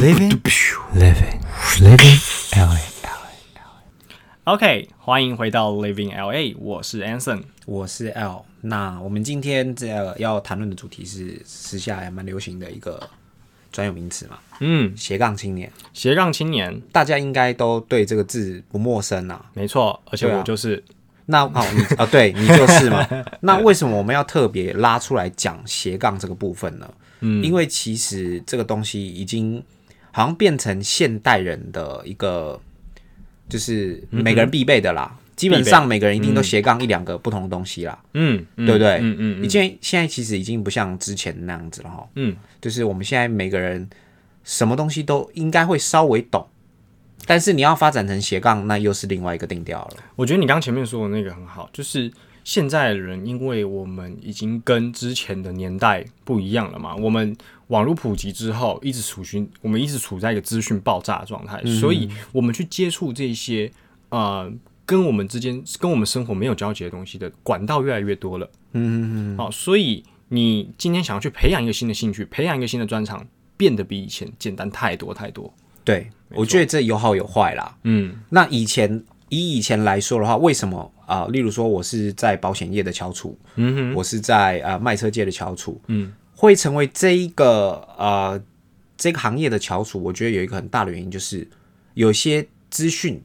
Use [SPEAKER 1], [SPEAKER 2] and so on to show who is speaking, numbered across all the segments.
[SPEAKER 1] Living, living, living lala
[SPEAKER 2] OK，欢迎回到 Living LA，我是 Anson。
[SPEAKER 3] 我是 L。那我们今天这要谈论的主题是时下还蛮流行的一个专有名词嘛，
[SPEAKER 2] 嗯，
[SPEAKER 3] 斜杠青年。
[SPEAKER 2] 斜杠青年，
[SPEAKER 3] 大家应该都对这个字不陌生啊。
[SPEAKER 2] 没错，而且
[SPEAKER 3] 对啊
[SPEAKER 2] 我就是，
[SPEAKER 3] 那哦，你啊，对你就是嘛。那为什么我们要特别拉出来讲斜杠这个部分呢？
[SPEAKER 2] 嗯，
[SPEAKER 3] 因为其实这个东西已经好像变成现代人的一个，就是每个人必备的啦。基本上每个人一定都斜杠一两个不同的东西啦，
[SPEAKER 2] 嗯，嗯
[SPEAKER 3] 对不对？
[SPEAKER 2] 嗯嗯嗯
[SPEAKER 3] 你现在现在其实已经不像之前那样子了哈。
[SPEAKER 2] 嗯，
[SPEAKER 3] 就是我们现在每个人什么东西都应该会稍微懂，但是你要发展成斜杠，那又是另外一个定调了。
[SPEAKER 2] 我觉得你刚前面说的那个很好，就是现在的人，因为我们已经跟之前的年代不一样了嘛，我们网络普及之后，一直处于我们一直处在一个资讯爆炸的状态，所以我们去接触这些呃跟我们之间跟我们生活没有交集的东西的管道越来越多了。嗯嗯嗯。好、所以你今天想要去培养一个新的兴趣，培养一个新的专长，变得比以前简单太多太多。
[SPEAKER 3] 对，我觉得这有好有坏啦。
[SPEAKER 2] 嗯
[SPEAKER 3] 那以前以以前来说的话，为什么啊、例如说，我是在保险业的翘楚，
[SPEAKER 2] 嗯哼。
[SPEAKER 3] 我是在呃卖车界的翘楚，
[SPEAKER 2] 嗯。
[SPEAKER 3] 会成为这一个呃这个行业的翘楚，我觉得有一个很大的原因就是有些资讯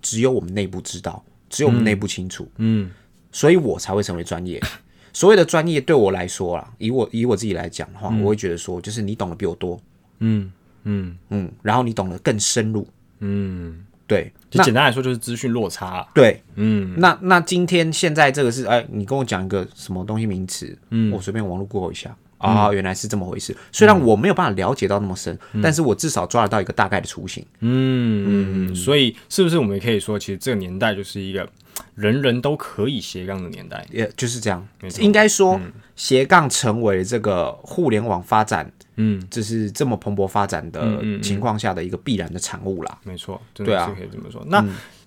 [SPEAKER 3] 只有我们内部知道，只有我们内部清楚，
[SPEAKER 2] 嗯。
[SPEAKER 3] 所以我才会成为专业。所谓的专业对我来说啦，以我以我自己来讲的话，我会觉得说，就是你懂得比我多，
[SPEAKER 2] 嗯。嗯。
[SPEAKER 3] 嗯，然后你懂得更深入，
[SPEAKER 2] 嗯，
[SPEAKER 3] 对，
[SPEAKER 2] 就
[SPEAKER 3] 那
[SPEAKER 2] 简单来说就是资讯落差啦。
[SPEAKER 3] 对，
[SPEAKER 2] 嗯。
[SPEAKER 3] 那那今天现在这个是，哎，你跟我讲一个什么东西名词，嗯，我随便网络 Google 一下，啊、原来是这么回事。虽然我没有办法了解到那么深，但是我至少抓得到一个大概的雏形。
[SPEAKER 2] 嗯嗯，所以是不是我们也可以说，其实这个年代就是一个人人都可以斜杠的年代？
[SPEAKER 3] 也就是这样。应该说、斜杠成为这个互联网发展，
[SPEAKER 2] 嗯，
[SPEAKER 3] 这是这么蓬勃发展的情况下的一个必然的产物啦。
[SPEAKER 2] 没错，真
[SPEAKER 3] 对啊
[SPEAKER 2] 可以这么说。那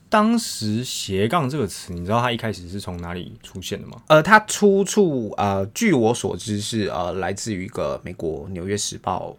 [SPEAKER 2] 当时斜杠这个词，你知道它一开始是从哪里出现的吗？
[SPEAKER 3] 呃，它出处呃，据我所知是呃，来自于一个美国《纽约时报》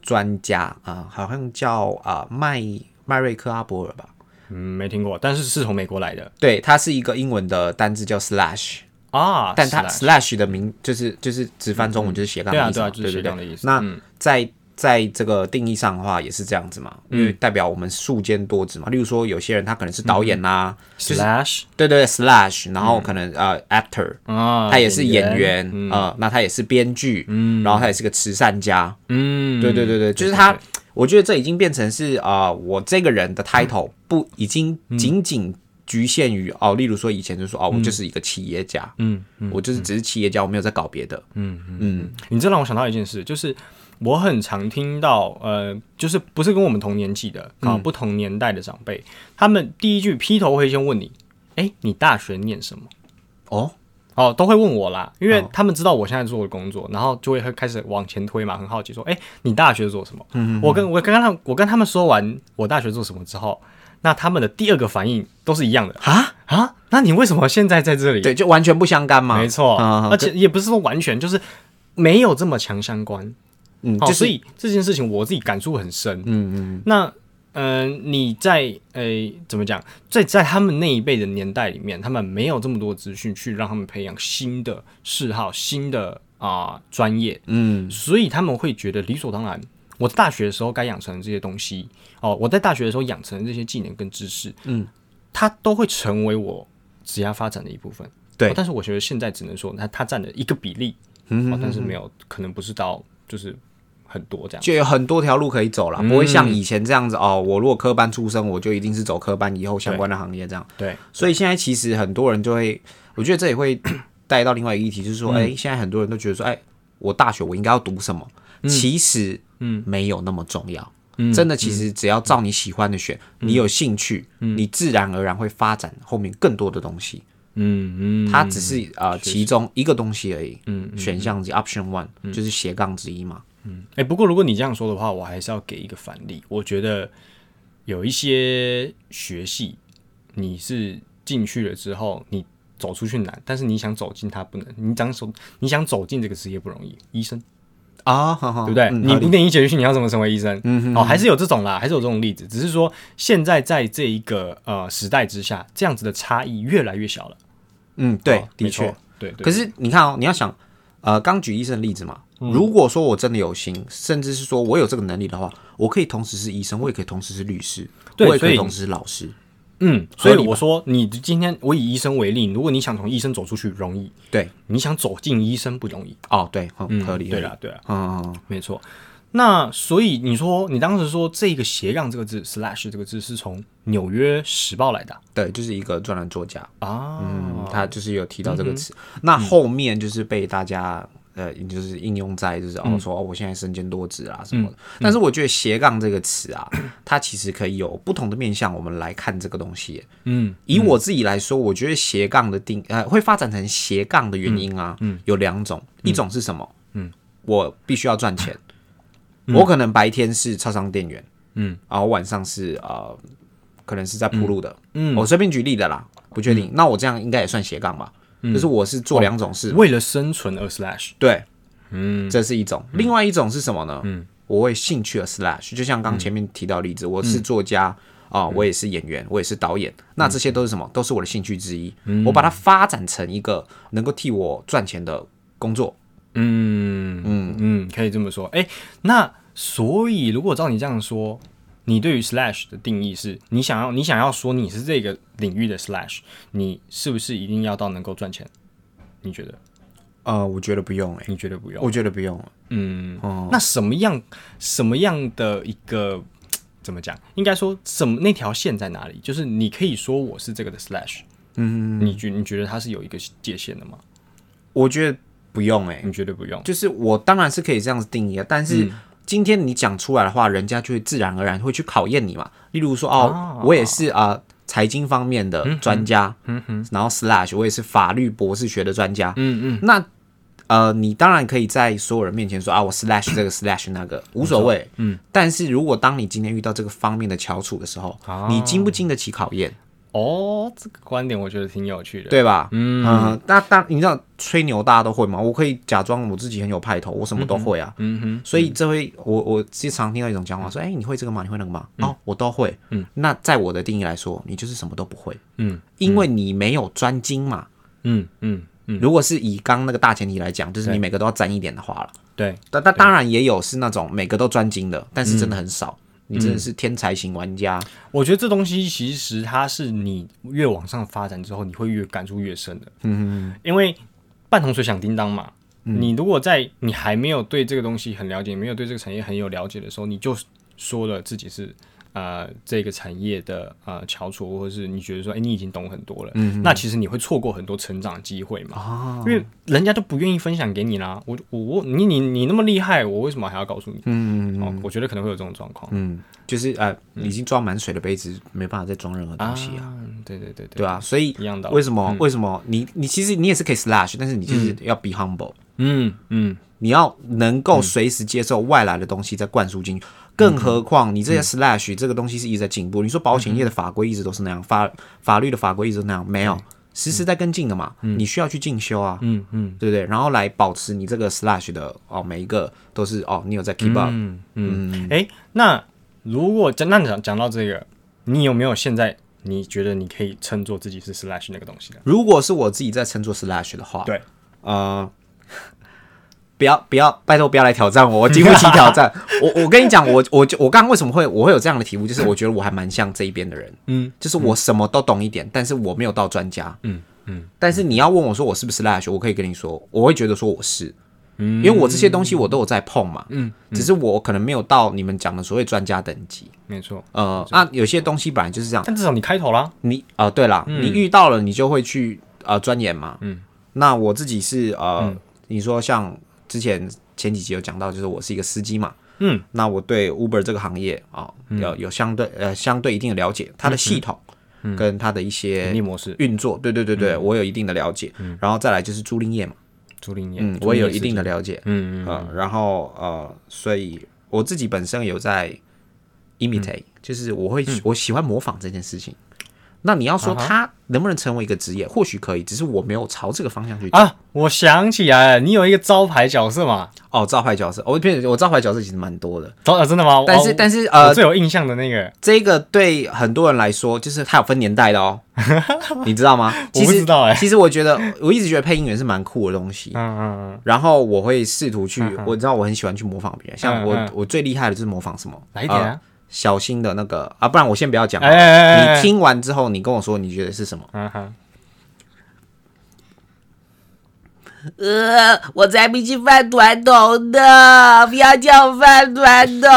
[SPEAKER 3] 专家啊、好像叫啊、麦麦瑞克阿伯尔吧。
[SPEAKER 2] 嗯，没听过，但是是从美国来的
[SPEAKER 3] 对，它是一个英文的单字叫 slash，
[SPEAKER 2] 啊。
[SPEAKER 3] 但它
[SPEAKER 2] slash
[SPEAKER 3] 的名就是就是直翻中文就是斜杠
[SPEAKER 2] 对啊
[SPEAKER 3] 的意思嘛、
[SPEAKER 2] 对啊就是斜杠的意思
[SPEAKER 3] 那
[SPEAKER 2] 嗯。
[SPEAKER 3] 在在这个定义上的话也是这样子嘛，因为代表我们数兼多职嘛。例如说有些人他可能是导演呐、就是
[SPEAKER 2] slash
[SPEAKER 3] 对对 slash，然后可能、呃 actor，
[SPEAKER 2] 啊，
[SPEAKER 3] 他也是演员，
[SPEAKER 2] 嗯。
[SPEAKER 3] 呃，那他也是编剧，嗯，然后他也是个慈善家，
[SPEAKER 2] 嗯，
[SPEAKER 3] 对对对对，就是他，我觉得这已经变成是啊、呃我这个人的 title 不已经仅仅局限于哦，例如说以前就说哦，我就是一个企业家，
[SPEAKER 2] 嗯
[SPEAKER 3] 我就是只是企业家，我没有在搞别的，
[SPEAKER 2] 嗯嗯。
[SPEAKER 3] 嗯。
[SPEAKER 2] 你这让我想到一件事，就是我很常听到，呃，就是不是跟我们同年纪的啊，
[SPEAKER 3] 嗯。
[SPEAKER 2] 不同年代的长辈，他们第一句劈头会先问你，哎，你大学念什么？
[SPEAKER 3] 哦，
[SPEAKER 2] 哦，都会问我啦，因为
[SPEAKER 3] 哦。
[SPEAKER 2] 他们知道我现在做的工作，然后就会开始往前推嘛，很好奇说，哎，你大学做什么？我跟我跟他们我跟他们说完我大学做什么之后，那他们的第二个反应都是一样的
[SPEAKER 3] 啊，
[SPEAKER 2] 啊，那你为什么现在在这里？
[SPEAKER 3] 对，就完全不相干嘛，
[SPEAKER 2] 没错，
[SPEAKER 3] 嗯
[SPEAKER 2] 而且也不是说完全，就是没有这么强相关。
[SPEAKER 3] 嗯，
[SPEAKER 2] 哦，
[SPEAKER 3] 就是
[SPEAKER 2] 所以这件事情我自己感触很深。
[SPEAKER 3] 嗯嗯
[SPEAKER 2] 那嗯、呃你在诶、怎么讲，在在他们那一辈的年代里面，他们没有这么多资讯去让他们培养新的嗜好、新的啊专、业，
[SPEAKER 3] 嗯
[SPEAKER 2] 所以他们会觉得理所当然。我在大学的时候该养成的这些东西，哦，我在大学的时候养成的这些技能跟知识，
[SPEAKER 3] 嗯，
[SPEAKER 2] 它都会成为我职业发展的一部分。
[SPEAKER 3] 对
[SPEAKER 2] 哦但是我觉得现在只能说它它占了一个比例，
[SPEAKER 3] 嗯
[SPEAKER 2] 哦，但是没有可能不是到就是很多这样。
[SPEAKER 3] 就有很多条路可以走了，不会像以前这样子哦。我如果科班出身，我就一定是走科班以后相关的行业这样。
[SPEAKER 2] 对，
[SPEAKER 3] 所以现在其实很多人就会，我觉得这也会 带到另外一个议题，就是说，哎、现在很多人都觉得说，哎，我大学我应该要读什么？其实，嗯，没有那么重要。真的，其实只要照你喜欢的选，你有兴趣，你自然而然会发展后面更多的东西。
[SPEAKER 2] 嗯嗯，
[SPEAKER 3] 它只是呃其中一个东西而已。
[SPEAKER 2] 嗯
[SPEAKER 3] 选项之一 option one 就是斜杠之一嘛。
[SPEAKER 2] 嗯哎、不过如果你这样说的话，我还是要给一个反例。我觉得有一些学系，你是进去了之后，你走出去难，但是你想走进它不能。你想走，你想走进这个职业不容易。医生，
[SPEAKER 3] 啊，好好
[SPEAKER 2] 对不对？
[SPEAKER 3] 嗯
[SPEAKER 2] 你五点一节训，你要怎么成为医生？
[SPEAKER 3] 嗯哼
[SPEAKER 2] 哦，还是有这种啦，还是有这种例子，只是说现在在这一个呃时代之下，这样子的差异越来越小了。
[SPEAKER 3] 嗯，对
[SPEAKER 2] 哦，
[SPEAKER 3] 的确
[SPEAKER 2] 对对。
[SPEAKER 3] 可是你看哦，你要想，呃，刚举医生的例子嘛，
[SPEAKER 2] 嗯
[SPEAKER 3] 如果说我真的有心，甚至是说我有这个能力的话，我可以同时是医生，我也可以同时是律师，我也可以同时是老师。
[SPEAKER 2] 嗯，所以我说，你今天我以医生为例，如果你想从医生走出去容易，
[SPEAKER 3] 对，
[SPEAKER 2] 你想走进医生不容易。
[SPEAKER 3] 哦，对，很合理。
[SPEAKER 2] 对了，，对了，
[SPEAKER 3] 嗯，
[SPEAKER 2] 没错。那所以你说，你当时说这个斜杠这个字 slash 这个字是从纽约时报来的
[SPEAKER 3] 对，就是一个专栏作家，
[SPEAKER 2] 啊？
[SPEAKER 3] 嗯，他就是有提到这个词。那后面就是被大家呃，就是应用在就是哦说哦，我现在身兼多职啊什么的。但是我觉得斜杠这个词啊，它其实可以有不同的面向，我们来看这个东西。
[SPEAKER 2] 嗯
[SPEAKER 3] 以我自己来说，我觉得斜杠的定呃会发展成斜杠的原因啊，有两种，一种是什么？
[SPEAKER 2] 嗯，
[SPEAKER 3] 我必须要赚钱，我可能白天是超商店员，
[SPEAKER 2] 嗯，
[SPEAKER 3] 然后晚上是呃，可能是在铺路的，
[SPEAKER 2] 嗯
[SPEAKER 3] 我随便举例的啦，不确定。那我这样应该也算斜杠吧？就是我是做两种事，
[SPEAKER 2] 为了生存而 slash。
[SPEAKER 3] 对，
[SPEAKER 2] 嗯
[SPEAKER 3] 这是一种。另外一种是什么呢？嗯，我为兴趣而 slash，就像刚前面提到的例子，我是作家啊、我也是演员，我也是导演。那这些都是什么？都是我的兴趣之一。我把它发展成一个能够替我赚钱的工作。
[SPEAKER 2] 嗯嗯嗯，可以这么说。哎、那所以如果照你这样说，你对于 slash 的定义是你想要你想要说你是这个领域的 slash，你是不是一定要到能够赚钱？你觉得？
[SPEAKER 3] 呃，我觉得不用、欸，
[SPEAKER 2] 你觉得不用？
[SPEAKER 3] 我觉得不用。
[SPEAKER 2] 嗯，
[SPEAKER 3] 哦
[SPEAKER 2] 那什么样什么样的一个 怎么讲？应该说什么那条线在哪里？就是你可以说我是这个的 slash，嗯，你觉你觉得它是有一个界限的吗？
[SPEAKER 3] 我觉得不用、欸，
[SPEAKER 2] 你觉得不用？
[SPEAKER 3] 就是我当然是可以这样子定义啊，但是今天你讲出来的话，人家就会自然而然会去考验你嘛。例如说，哦，我也是啊。财经方面的专家，嗯哼，然后 slash 我也是法律博士学的专家，
[SPEAKER 2] 嗯嗯，
[SPEAKER 3] 那呃，你当然可以在所有人面前说啊，我 slash 这个 slash 那个无所谓，嗯。但是如果当你今天遇到这个方面的翘楚的时候，你经不经得起考验，
[SPEAKER 2] 哦，这个观点我觉得挺有趣的。
[SPEAKER 3] 对吧？
[SPEAKER 2] 嗯
[SPEAKER 3] 嗯，那当你知道吹牛大家都会嘛，我可以假装我自己很有派头，我什么都会啊。
[SPEAKER 2] 嗯哼，
[SPEAKER 3] 所以这会我我经常听到一种讲法说，哎、你会这个吗？你会那个吗？哦，我都会。
[SPEAKER 2] 嗯，
[SPEAKER 3] 那在我的定义来说，你就是什么都不会，
[SPEAKER 2] 嗯
[SPEAKER 3] 因为你没有专精嘛。
[SPEAKER 2] 嗯嗯嗯，
[SPEAKER 3] 如果是以刚那个大前提来讲，就是你每个都要沾一点的话了。
[SPEAKER 2] 对，
[SPEAKER 3] 但但当然也有是那种每个都专精的，但是真的很少。你真的是天才型玩家，
[SPEAKER 2] 我觉得这东西其实它是你越往上发展之后，你会越感触越深的。嗯因为半桶水响叮当嘛。你如果在你还没有对这个东西很了解，没有对这个产业很有了解的时候，你就说了自己是呃这个产业的呃翘楚，或者是你觉得说，哎、你已经懂很多了，那其实你会错过很多成长机会嘛，因为人家都不愿意分享给你啦。我我我你你你那么厉害，我为什么还要告诉你？嗯哦，我觉得可能会有这种状况。
[SPEAKER 3] 嗯，就是呃，已经装满水的杯子没办法再装任何东西啊，
[SPEAKER 2] 啊，对对对对
[SPEAKER 3] 对啊，所以
[SPEAKER 2] 一样的
[SPEAKER 3] 为什么、为什么你你其实你也是可以 slash，但是你就是要 be humble，、
[SPEAKER 2] 嗯嗯，
[SPEAKER 3] 你要能够随时接受外来的东西再灌输进去。更何况你这些 slash、这个东西是一直在进步。你说保险业的法规一直都是那样，法法律的法规一直都那样，没有实时在跟进的嘛。你需要去进修啊，
[SPEAKER 2] 嗯嗯
[SPEAKER 3] 对不对？然后来保持你这个 slash 的哦，每一个都是哦，你有在 keep up。
[SPEAKER 2] 嗯嗯，哎、那如果讲那讲讲到这个，你有没有现在你觉得你可以称作自己是 slash 那个东西的？
[SPEAKER 3] 如果是我自己在称作 slash 的话，
[SPEAKER 2] 对，
[SPEAKER 3] 呃，不要不要，拜托不要来挑战我，我经不起挑战。我我跟你讲，我我就我刚刚为什么会我会有这样的题目，就是我觉得我还蛮像这一边的人，
[SPEAKER 2] 嗯，
[SPEAKER 3] 就是我什么都懂一点，但是我没有到专家，
[SPEAKER 2] 嗯嗯，
[SPEAKER 3] 但是你要问我说我是不是 slash，我可以跟你说，我会觉得说我是。
[SPEAKER 2] 嗯。
[SPEAKER 3] 因为我这些东西我都有在碰嘛，嗯，只是我可能没有到你们讲的所谓专家等级，
[SPEAKER 2] 没错。
[SPEAKER 3] 呃，那有些东西本来就是这样，
[SPEAKER 2] 但至少你开头啦，
[SPEAKER 3] 你啊、呃对啦，你遇到了你就会去呃钻研嘛。嗯，那我自己是呃，你说像之前前几集有讲到，就是我是一个司机嘛。
[SPEAKER 2] 嗯，
[SPEAKER 3] 那我对 Uber 这个行业啊、有有相对呃相对一定的了解，它的系统跟它的一些运作，对对对对，我有一定的了解。然后再来就是租赁业嘛，
[SPEAKER 2] 租赁业，
[SPEAKER 3] 我也有一定的，了解。
[SPEAKER 2] 嗯嗯
[SPEAKER 3] 呃，然后呃，所以我自己本身有在 imitate，、就是我会、我喜欢模仿这件事情。那你要说
[SPEAKER 2] 啊哈
[SPEAKER 3] 它能不能成为一个职业，或许可以，只是我没有朝这个方向去。
[SPEAKER 2] 啊，我想起来了，你有一个招牌角色嘛？
[SPEAKER 3] 哦，招牌角色，我骗我招牌角色其实蛮多的，
[SPEAKER 2] 真的吗？
[SPEAKER 3] 但是
[SPEAKER 2] 我
[SPEAKER 3] 但是呃，
[SPEAKER 2] 最有印象的那个，
[SPEAKER 3] 这个对很多人来说，就是它有分年代的哦，你知道吗？
[SPEAKER 2] 我
[SPEAKER 3] 其实
[SPEAKER 2] 不知道哎、
[SPEAKER 3] 其实我觉得，我一直觉得配音员是蛮酷的东西。
[SPEAKER 2] 嗯嗯嗯
[SPEAKER 3] 然后我会试图去
[SPEAKER 2] 嗯嗯，
[SPEAKER 3] 我知道我很喜欢去模仿别人，像我我最厉害的就是模仿什么？
[SPEAKER 2] 嗯，来一点
[SPEAKER 3] 呃
[SPEAKER 2] 啊！
[SPEAKER 3] 小心的那个啊，不然我先不要讲
[SPEAKER 2] 哎。哎哎哎
[SPEAKER 3] 你听完之后，你跟我说你觉得是什么？
[SPEAKER 2] 嗯哼，
[SPEAKER 4] 呃，我才不是饭团头呢！不要叫我饭团头，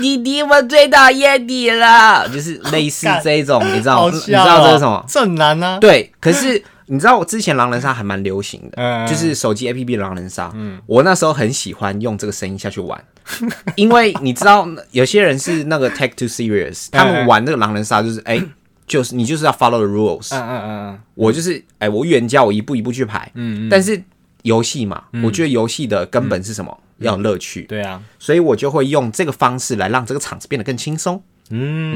[SPEAKER 4] 弟弟，我最讨厌你了。
[SPEAKER 3] 就是类似 这一种，你知道
[SPEAKER 2] 好
[SPEAKER 3] 你知、道这是什么？
[SPEAKER 2] 正男呢、啊？
[SPEAKER 3] 对，可是你知道我之前狼人杀还蛮流行的，
[SPEAKER 2] 嗯
[SPEAKER 3] 就是手机 APP 狼人杀。嗯。我那时候很喜欢用这个声音下去玩，因为你知道有些人是那个 take too serious，他们玩那个狼人杀就是哎、就是你就是要 follow the rules，、
[SPEAKER 2] 嗯嗯嗯
[SPEAKER 3] 我就是哎、我预言家我一步一步去排，
[SPEAKER 2] 嗯嗯，
[SPEAKER 3] 但是游戏嘛，我觉得游戏的根本是什么？要有乐趣，
[SPEAKER 2] 对啊，
[SPEAKER 3] 所以我就会用这个方式来让这个场子变得更轻松。
[SPEAKER 2] 嗯。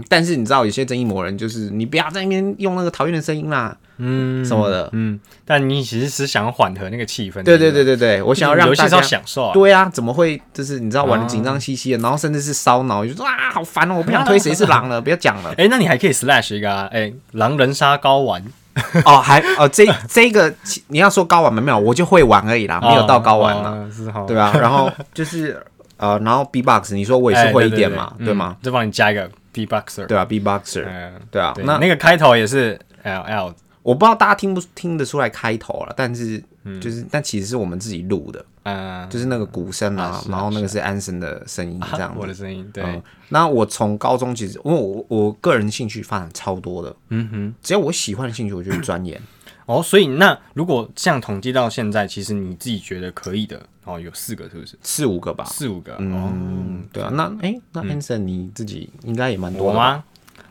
[SPEAKER 3] 嗯，但是你知道有些正义魔人就是你不要在那边用那个讨厌的声音啦，
[SPEAKER 2] 嗯
[SPEAKER 3] 什么的。
[SPEAKER 2] 嗯，但你其实是想缓和那个气氛，
[SPEAKER 3] 对对对对对，我想要让大家。
[SPEAKER 2] 享受啊，
[SPEAKER 3] 对啊，怎么会就是你知道玩的紧张兮兮的，然后甚至是烧脑，就说啊好烦哦，我不想 推谁是狼了，不要讲了。
[SPEAKER 2] 哎、那你还可以 slash 一个啊，哎、狼人杀高玩，
[SPEAKER 3] 哦，还哦这这个你要说高玩没有，我就会玩而已啦，没有到高玩
[SPEAKER 2] 嘛，
[SPEAKER 3] 对啊。然后就是呃，然后 B box 你说我也
[SPEAKER 2] 哎，
[SPEAKER 3] 是会一点嘛，
[SPEAKER 2] 对
[SPEAKER 3] 对吗？？
[SPEAKER 2] 嗯就帮你加一个 B boxer，
[SPEAKER 3] 对啊，B boxer，
[SPEAKER 2] 嗯，
[SPEAKER 3] 对啊。
[SPEAKER 2] 对，
[SPEAKER 3] 那
[SPEAKER 2] 那个开头也是 L L，
[SPEAKER 3] 我不知道大家听不听得出来开头了，但是就是但其实是我们自己录的，
[SPEAKER 2] 嗯，
[SPEAKER 3] 就是那个鼓声啊然后那个是安生的声音这样子
[SPEAKER 2] 我的声音，对，
[SPEAKER 3] 嗯，那我从高中其实，因为我我个人兴趣发展超多的，
[SPEAKER 2] 嗯哼。
[SPEAKER 3] 只要我喜欢的兴趣，我就去钻研。
[SPEAKER 2] 哦，所以那如果这样统计到现在，其实你自己觉得可以的，哦，有四个是不是？
[SPEAKER 3] 四五个吧。
[SPEAKER 2] 四五个，
[SPEAKER 3] 嗯，
[SPEAKER 2] 哦，
[SPEAKER 3] 对啊，那哎、那 Anson 你自己应该也蛮多的？
[SPEAKER 2] 吗？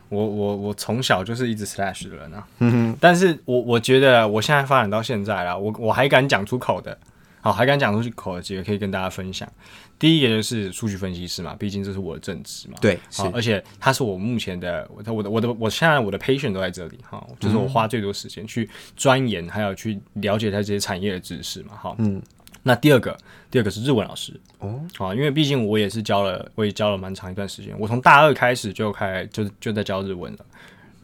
[SPEAKER 2] 我我我从小就是一直 slash 的人啊，嗯但是我我觉得我现在发展到现在啦，我我还敢讲出口的，好，还敢讲出口的几个可以跟大家分享。第一个就是数据分析师嘛，毕竟这是我的正职嘛，
[SPEAKER 3] 对，
[SPEAKER 2] 好，而且他是我目前的，我的我的我的我现在我的 patient 都在这里哈，就是我花最多时间去钻研，还有去了解他这些产业的知识嘛，哈，
[SPEAKER 3] 嗯，
[SPEAKER 2] 那第二个，第二个是日文老师
[SPEAKER 3] 哦，
[SPEAKER 2] 啊，因为毕竟我也是教了，我也教了蛮长一段时间，我从大二开始就开就就在教日文了。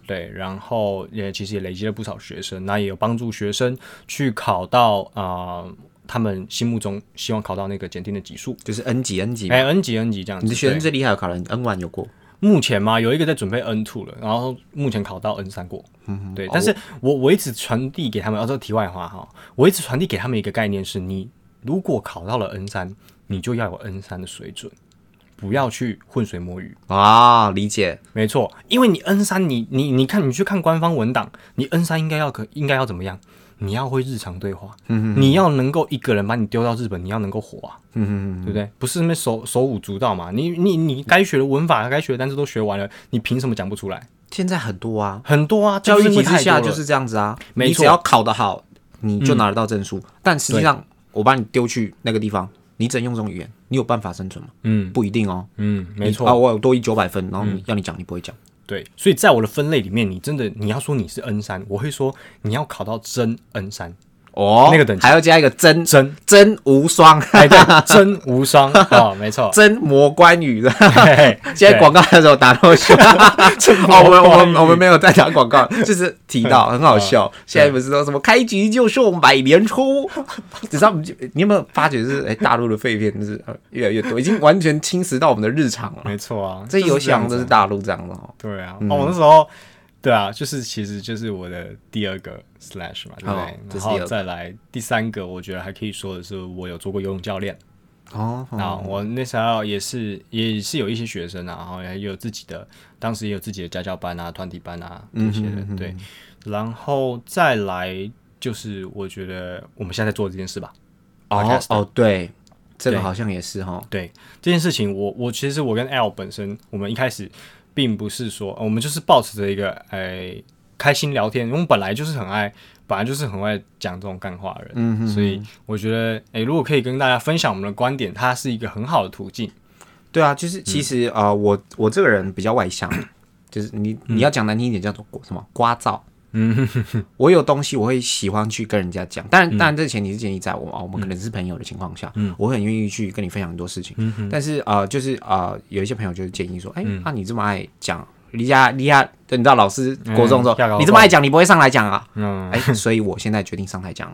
[SPEAKER 2] 对，然后也其实也累积了不少学生，那也有帮助学生去考到啊、呃他们心目中希望考到那个检定的级数，
[SPEAKER 3] 就是 N 级 N 级嘛。
[SPEAKER 2] 哎、N 级 N 级这样子。
[SPEAKER 3] 你的学生最厉害的考了 N one 有过？
[SPEAKER 2] 目前嘛，有一个在准备 N two 了，然后目前考到 N 三过。嗯，对。但是我我一直传递给他们，哦，这题外话哈，我一直传递给他们一个概念是：你如果考到了 N 三，你就要有 N 三的水准，不要去浑水摸鱼。
[SPEAKER 3] 啊，理解。
[SPEAKER 2] 没错，因为你 N 三，你你你看，你去看官方文档，你 N 三应该要可应该要怎么样？你要会日常对话，你要能够一个人把你丢到日本，你要能够活啊，嗯对不对？不是那边手手舞足蹈嘛，你你你该学的文法、该学的单词都学完了，你凭什么讲不出来？
[SPEAKER 3] 现在很多啊，
[SPEAKER 2] 很多啊，
[SPEAKER 3] 教育体制下就是这样子啊。
[SPEAKER 2] 没错
[SPEAKER 3] 你只要考得好，你就拿得到证书。但实际上，我把你丢去那个地方，你只能用这种语言，你有办法生存吗？
[SPEAKER 2] 嗯
[SPEAKER 3] 不一定哦。
[SPEAKER 2] 嗯，没错
[SPEAKER 3] 啊，
[SPEAKER 2] 错，
[SPEAKER 3] 我有多一九百分，然后你要你讲，你不会讲。
[SPEAKER 2] 对，所以在我的分类里面，你真的你要说你是 N 三，我会说你要考到真 N 三，
[SPEAKER 3] 哦
[SPEAKER 2] 那个等级。
[SPEAKER 3] 还要加一个真
[SPEAKER 2] 真
[SPEAKER 3] 真无双，
[SPEAKER 2] 哎对，真无双。哦，没错，
[SPEAKER 3] 真魔关羽的。现在广告的时候打到笑，哦，我们我们我们没
[SPEAKER 2] 有
[SPEAKER 3] 有在打广告，就是提到很好笑。现在不是说什么开局就送百年出，只知道你有没有发觉是哎，大陆的废片就是呃越来越多，已经完全侵蚀到我们的日常了。
[SPEAKER 2] 没错啊，
[SPEAKER 3] 这游戏好像都是大陆这样的哦。
[SPEAKER 2] 对啊，哦，我那时候对啊，就是其实就是我的第二个 slash 嘛，对不
[SPEAKER 3] 哦
[SPEAKER 2] 对？然后再来第三个，我觉得还可以说的是，我有做过游泳教练
[SPEAKER 3] 哦，
[SPEAKER 2] 那。我那时候也是也是有一些学生啊，然后也有自己的，当时也有自己的家教班啊、团体班啊这些的，对。然后再来就是我觉得我们现在在做这件事吧。
[SPEAKER 3] 哦哦，对，这个好像也是哈。
[SPEAKER 2] 对这件事情我，我其实我跟 L 本身，我们一开始并不是说，呃我们就是抱持着一个诶、开心聊天，因为我们本来就是很爱，本来就是很爱讲这种干话的人，
[SPEAKER 3] 嗯哼
[SPEAKER 2] 所以我觉得诶、如果可以跟大家分享我们的观点，它是一个很好的途径。
[SPEAKER 3] 对啊，就是其实啊、呃我我这个人比较外向，就是你你要讲难听一点叫做什么聒噪。嗯，我有东西我会喜欢去跟人家讲，当然当然这个前提是建立在我啊我们可能是朋友的情况下，嗯，我很愿意去跟你分享很多事情。嗯但是呃就是呃有一些朋友就是建议说，哎，那你这么爱讲。离家离家，你知道老师国中说、
[SPEAKER 2] 嗯
[SPEAKER 3] 你这么爱讲，你不会上来讲啊？
[SPEAKER 2] 嗯，
[SPEAKER 3] 哎、所以我现在决定上台讲，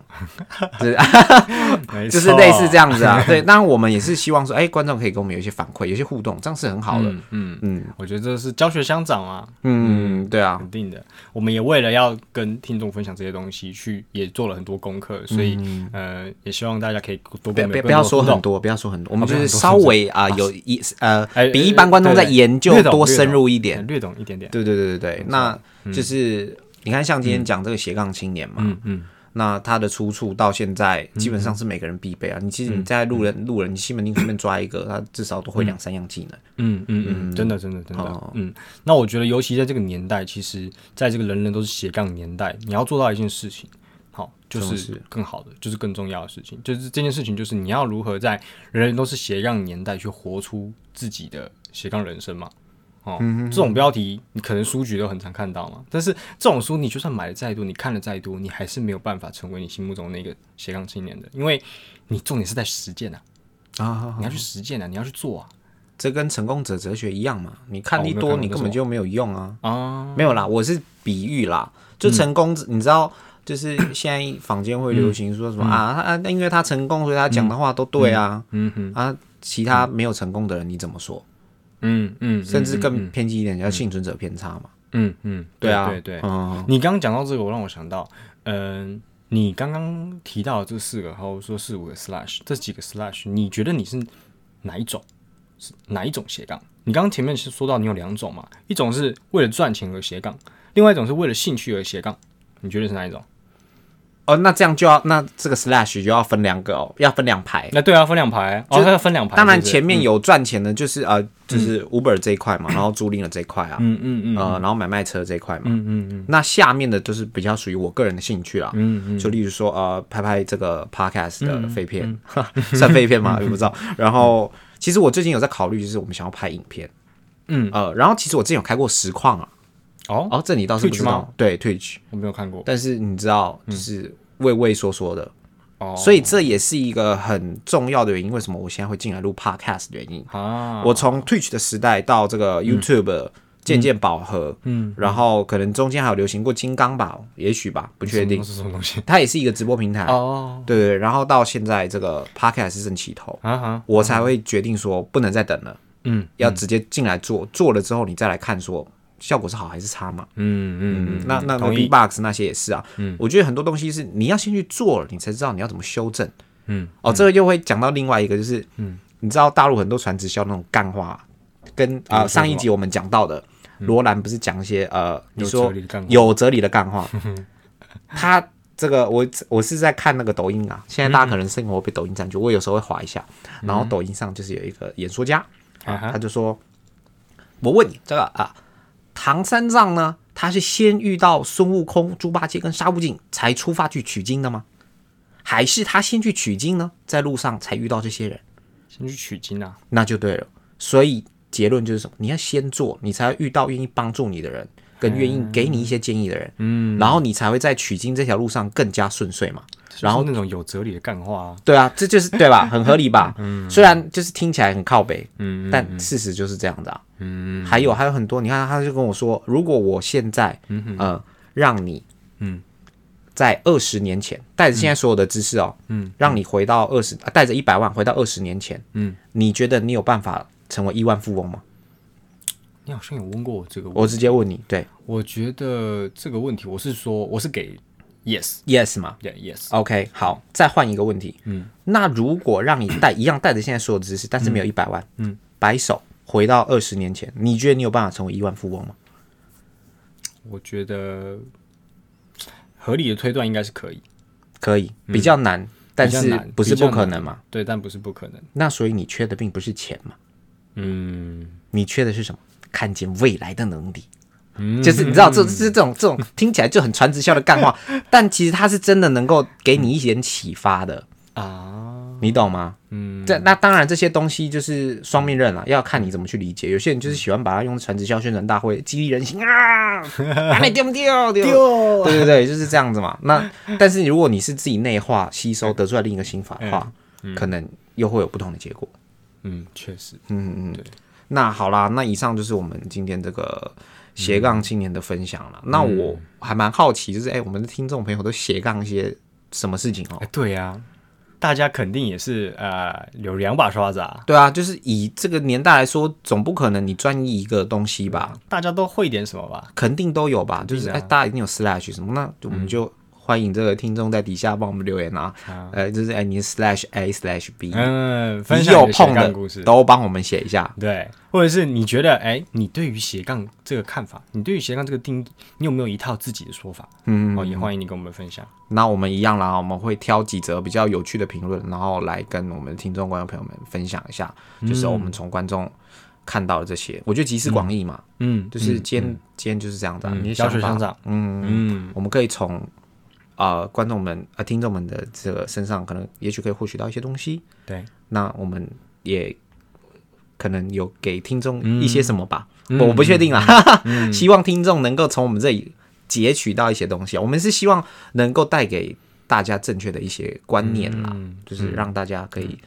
[SPEAKER 3] 就 是就是类似这样子啊。对，当然我们也是希望说，哎、观众可以跟我们有一些反馈，有一些互动，这样是很好的。
[SPEAKER 2] 嗯嗯，
[SPEAKER 3] 嗯
[SPEAKER 2] 我觉得这是教学相长啊，
[SPEAKER 3] 嗯，对啊，
[SPEAKER 2] 肯定的。我们也为了要跟听众分享这些东西，去也做了很多功课，所以、呃，也希望大家可以多
[SPEAKER 3] 不要不要。说很多，不要说很多，我们就是稍微啊有一呃
[SPEAKER 2] 哎
[SPEAKER 3] 比一般观众在
[SPEAKER 2] 对对
[SPEAKER 3] 研究多深入一点。
[SPEAKER 2] 略懂一点点。
[SPEAKER 3] 对对对对对，那就是你看，像今天讲这个斜杠青年嘛，
[SPEAKER 2] 嗯嗯，
[SPEAKER 3] 那他的出处到现在基本上是每个人必备啊。你其实你在路人路人，你西门町随便抓一个，他至少都会两三样技能。
[SPEAKER 2] 嗯嗯嗯，真的真的真的，
[SPEAKER 3] 哦。
[SPEAKER 2] 嗯，那我觉得尤其在这个年代，其实在这个人人都是斜杠年代，你要做到一件事情，好，就是更好的，就是更重要的事情，就是这件事情，就是你要如何在人人都是斜杠年代去活出自己的斜杠人生嘛。哦，
[SPEAKER 3] 嗯
[SPEAKER 2] 这种标题你可能书局都很常看到嘛，但是这种书你就算买的再多，你看的再多，你还是没有办法成为你心目中那个斜杠青年的，因为你重点是在实践啊，
[SPEAKER 3] 啊，
[SPEAKER 2] 你要去实践啊，你要去做啊，
[SPEAKER 3] 这跟成功者哲学一样嘛，你看一多，你根本就没有用啊。
[SPEAKER 2] 啊，
[SPEAKER 3] 没有啦，我是比喻啦，就成功，你知道，就是现在坊间会流行说什么啊啊，那因为他成功，所以他讲的话都对啊，
[SPEAKER 2] 嗯哼，
[SPEAKER 3] 啊，其他没有成功的人你怎么说？
[SPEAKER 2] 嗯嗯，
[SPEAKER 3] 甚至更
[SPEAKER 2] 嗯
[SPEAKER 3] 偏激一点，叫幸存者偏差嘛。
[SPEAKER 2] 嗯嗯，
[SPEAKER 3] 对啊，
[SPEAKER 2] 对对。
[SPEAKER 3] 嗯，
[SPEAKER 2] 你刚刚讲到这个，我让我想到，嗯、你刚刚提到的这四个，还有说四五个 slash，这几个 slash，你觉得你是哪一种？是哪一种斜杠？你刚刚前面是说到你有两种嘛，一种是为了赚钱而斜杠，另外一种是为了兴趣而斜杠。你觉得是哪一种？
[SPEAKER 3] 哦，那这样就要那这个 slash 就要分两个哦，要分两排。
[SPEAKER 2] 那对啊，分两排，哦，它要分两排。
[SPEAKER 3] 当然前面有赚钱的，就是呃，就是 Uber 这一块嘛，然后租赁的这一块啊，
[SPEAKER 2] 嗯嗯嗯
[SPEAKER 3] 呃，然后买卖车这一块嘛，
[SPEAKER 2] 嗯嗯嗯。
[SPEAKER 3] 那下面的就是比较属于我个人的兴趣啦，
[SPEAKER 2] 嗯嗯，
[SPEAKER 3] 就例如说呃，拍拍这个 podcast 的废片，算废片吗？我不知道。然后其实我最近有在考虑，就是我们想要拍影片，
[SPEAKER 2] 嗯。
[SPEAKER 3] 呃，然后其实我之前有开过实况啊，
[SPEAKER 2] 哦，
[SPEAKER 3] 哦，这你倒是不知道，对 Twitch，
[SPEAKER 2] 我没有看过。
[SPEAKER 3] 但是你知道就是畏畏缩缩的，
[SPEAKER 2] 哦，
[SPEAKER 3] 所以这也是一个很重要的原因，为什么我现在会进来录 podcast 的原因。
[SPEAKER 2] 啊，
[SPEAKER 3] 我从 Twitch 的时代到这个 YouTube 渐渐饱和，
[SPEAKER 2] 嗯，
[SPEAKER 3] 然后可能中间还有流行过金刚吧，也许吧，不确定。
[SPEAKER 2] 是什么东西？
[SPEAKER 3] 它也是一个直播平台，
[SPEAKER 2] 哦，
[SPEAKER 3] 对对。对然后到现在这个 Podcast 是正起头，
[SPEAKER 2] 啊哈，
[SPEAKER 3] 我才会决定说不能再等了，
[SPEAKER 2] 嗯。
[SPEAKER 3] 要直接进来做，做了之后你再来看说效果是好还是差嘛。
[SPEAKER 2] 嗯嗯嗯，
[SPEAKER 3] 那那那
[SPEAKER 2] 同意。
[SPEAKER 3] B-box 那些也是啊，
[SPEAKER 2] 嗯。
[SPEAKER 3] 我觉得很多东西是你要先去做了，你才知道你要怎么修正。
[SPEAKER 2] 嗯
[SPEAKER 3] 哦，这个又会讲到另外一个，就是嗯，你知道大陆很多传直销那种干话，跟啊、
[SPEAKER 2] 说
[SPEAKER 3] 上一集我们讲到的罗兰不是讲一些呃，你说有哲理的干话，他这个我我是在看那个抖音啊，现在大家可能生活被抖音占据，我有时候会划一下，然后抖音上就是有一个演说家，
[SPEAKER 2] 啊
[SPEAKER 3] 他就说：“我问你，这个啊，唐三藏呢，他是先遇到孙悟空、猪八戒跟沙悟净才出发去取经的吗？还是他先去取经呢，在路上才遇到这些人？
[SPEAKER 2] 先去取经啊，
[SPEAKER 3] 那就对了。所以结论就是什么？你要先做，你才会遇到愿意帮助你的人，跟愿意给你一些建议的人，嗯，然后你才会在取经这条路上更加顺遂嘛。然后
[SPEAKER 2] 那种有哲理的干话啊，
[SPEAKER 3] 对啊，这就是对吧？很合理吧？嗯，虽然就是听起来很靠北，
[SPEAKER 2] 嗯
[SPEAKER 3] 但事实就是这样的啊。嗯，还有还有很多，你看他就跟我说，如果我现在，呃，让你，
[SPEAKER 2] 嗯，
[SPEAKER 3] 在二十年前带着现在所有的知识哦，
[SPEAKER 2] 嗯，
[SPEAKER 3] 让你回到二十，呃带着一百万回到二十年前，
[SPEAKER 2] 嗯，
[SPEAKER 3] 你觉得你有办法成为亿万富翁吗？
[SPEAKER 2] 你好像有问过我这个问
[SPEAKER 3] 我直接问你，对。
[SPEAKER 2] 我觉得这个问题，我是说，我是给
[SPEAKER 3] yes，yes 嘛 yes，？OK，好，再换一个问题，嗯，那如果让你带一样带着现在所有的知识，但是没有一百万，
[SPEAKER 2] 嗯，
[SPEAKER 3] 白手回到二十年前，你觉得你有办法成为亿万富翁吗？
[SPEAKER 2] 我觉得合理的推断应该是可以，
[SPEAKER 3] 可以，比较难，但是
[SPEAKER 2] 较难
[SPEAKER 3] 不是不可能嘛？
[SPEAKER 2] 对，但不是不可能。
[SPEAKER 3] 那所以你缺的并不是钱嘛，
[SPEAKER 2] 嗯，
[SPEAKER 3] 你缺的是什么？看见未来的能力。就是你知道，这是这种这种听起来就很传直销的干话，但其实它是真的能够给你一点启发的。
[SPEAKER 2] 啊，
[SPEAKER 3] 你懂吗？嗯，这那当然这些东西就是双面刃了，要看你怎么去理解。有些人就是喜欢把它用传直销宣传大会激励人心啊，啊你丢不丢？丢，对对对，就是这样子嘛。那但是如果你是自己内化吸收得出来另一个心法的话，可能又会有不同的结果。
[SPEAKER 2] 嗯，确实，
[SPEAKER 3] 嗯嗯嗯。那好啦，那以上就是我们今天这个斜杠青年的分享了。那我还蛮好奇，就是哎，我们的听众朋友都斜杠一些什么事情哦？
[SPEAKER 2] 欸，对呀。大家肯定也是呃有两把刷子啊，
[SPEAKER 3] 对啊，就是以这个年代来说，总不可能你专一一个东西吧？
[SPEAKER 2] 大家都会点什么吧？
[SPEAKER 3] 肯定都有吧？就是哎，大家一定有 slash 什么，那我们就。欢迎这个听众在底下帮我们留言啊，呃，就是哎，你 slash a slash b，
[SPEAKER 2] 嗯，
[SPEAKER 3] 分享有碰的故事。都帮我们写一下，
[SPEAKER 2] 对，或者是你觉得哎，你对于斜杠这个看法，你对于斜杠这个定义，你有没有一套自己的说法？嗯，哦，也欢迎你跟我们分享。
[SPEAKER 3] 那我们一样啦，我们会挑几则比较有趣的评论，然后来跟我们的听众观众朋友们分享一下，就是我们从观众看到的这些，我觉得集思广益嘛，嗯，就是今天今天就是这样子，你
[SPEAKER 2] 小水乡长，
[SPEAKER 3] 嗯嗯，我们可以从。啊，观众们啊，听众们的这个身上，可能也许可以获取到一些东西。
[SPEAKER 2] 对，
[SPEAKER 3] 那我们也可能有给听众一些什么吧，我不确定啦。希望听众能够从我们这里截取到一些东西。我们是希望能够带给大家正确的一些观念啦，就是让大家可以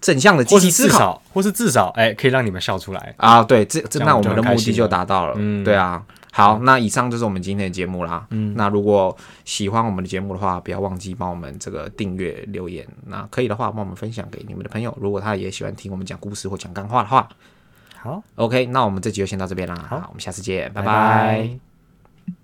[SPEAKER 3] 正向的积极思考，
[SPEAKER 2] 或是至少哎，可以让你们笑出来
[SPEAKER 3] 啊。对，这这那我们的目的就达到了。嗯，对啊。好，那以上就是我们今天的节目啦。嗯，那如果喜欢我们的节目的话，不要忘记帮我们这个订阅、留言。那可以的话，帮我们分享给你们的朋友。如果他也喜欢听我们讲故事或讲干话的话，
[SPEAKER 2] 好
[SPEAKER 3] ，OK，那我们这集就先到这边啦。好，我们下次见，拜拜。